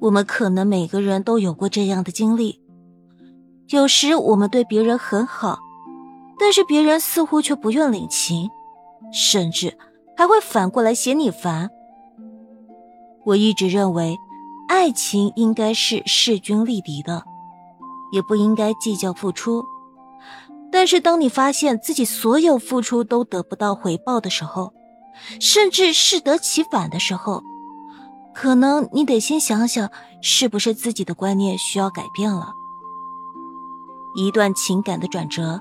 我们可能每个人都有过这样的经历。有时我们对别人很好，但是别人似乎却不愿领情，甚至还会反过来嫌你烦。我一直认为，爱情应该是势均力敌的，也不应该计较付出。但是当你发现自己所有付出都得不到回报的时候，甚至适得其反的时候，可能你得先想想，是不是自己的观念需要改变了。一段情感的转折，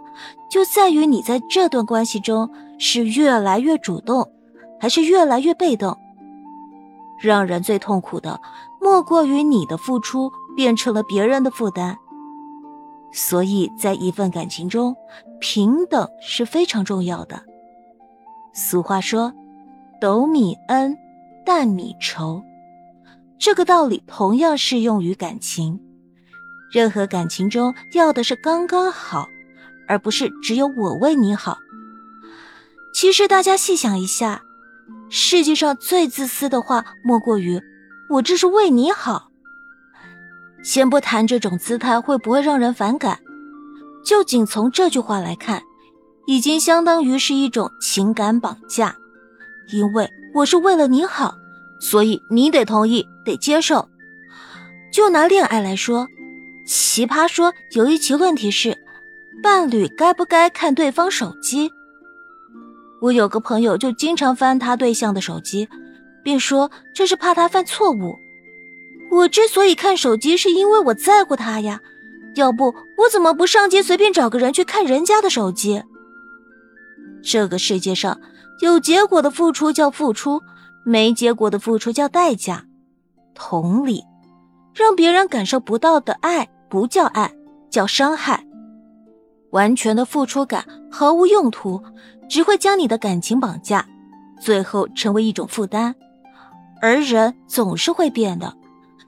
就在于你在这段关系中是越来越主动，还是越来越被动。让人最痛苦的，莫过于你的付出变成了别人的负担。所以在一份感情中，平等是非常重要的。俗话说：“斗米恩，担米仇。”这个道理同样适用于感情。任何感情中要的是刚刚好，而不是只有我为你好。其实大家细想一下，世界上最自私的话莫过于“我这是为你好”。先不谈这种姿态会不会让人反感，就仅从这句话来看，已经相当于是一种情感绑架。因为我是为了你好，所以你得同意，得接受。就拿恋爱来说。奇葩说有一期问题是：伴侣该不该看对方手机？我有个朋友就经常翻他对象的手机，并说这是怕他犯错误。我之所以看手机，是因为我在乎他呀，要不我怎么不上街随便找个人去看人家的手机？这个世界上有结果的付出叫付出，没结果的付出叫代价。同理，让别人感受不到的爱。不叫爱，叫伤害。完全的付出感毫无用途，只会将你的感情绑架，最后成为一种负担。而人总是会变的，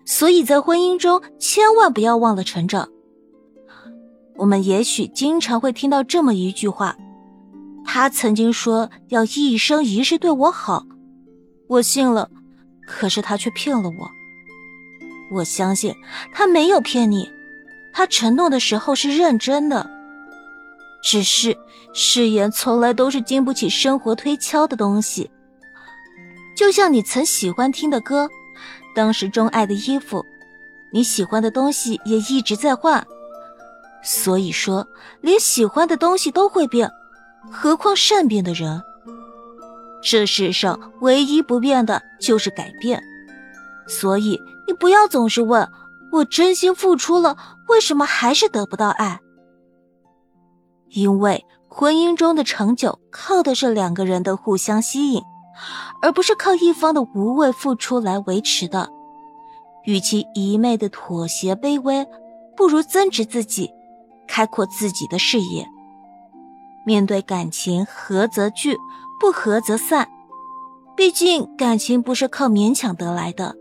所以在婚姻中千万不要忘了成长。我们也许经常会听到这么一句话：“他曾经说要一生一世对我好，我信了，可是他却骗了我。”我相信他没有骗你。他承诺的时候是认真的，只是誓言从来都是经不起生活推敲的东西。就像你曾喜欢听的歌，当时钟爱的衣服，你喜欢的东西也一直在换。所以说，连喜欢的东西都会变，何况善变的人？这世上唯一不变的就是改变。所以你不要总是问。我真心付出了，为什么还是得不到爱？因为婚姻中的长久靠的是两个人的互相吸引，而不是靠一方的无谓付出来维持的。与其一昧的妥协卑微，不如增值自己，开阔自己的视野。面对感情，合则聚，不合则散。毕竟感情不是靠勉强得来的。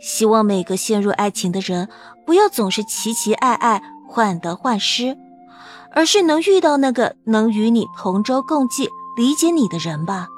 希望每个陷入爱情的人，不要总是奇奇爱爱、患得患失，而是能遇到那个能与你同舟共济、理解你的人吧。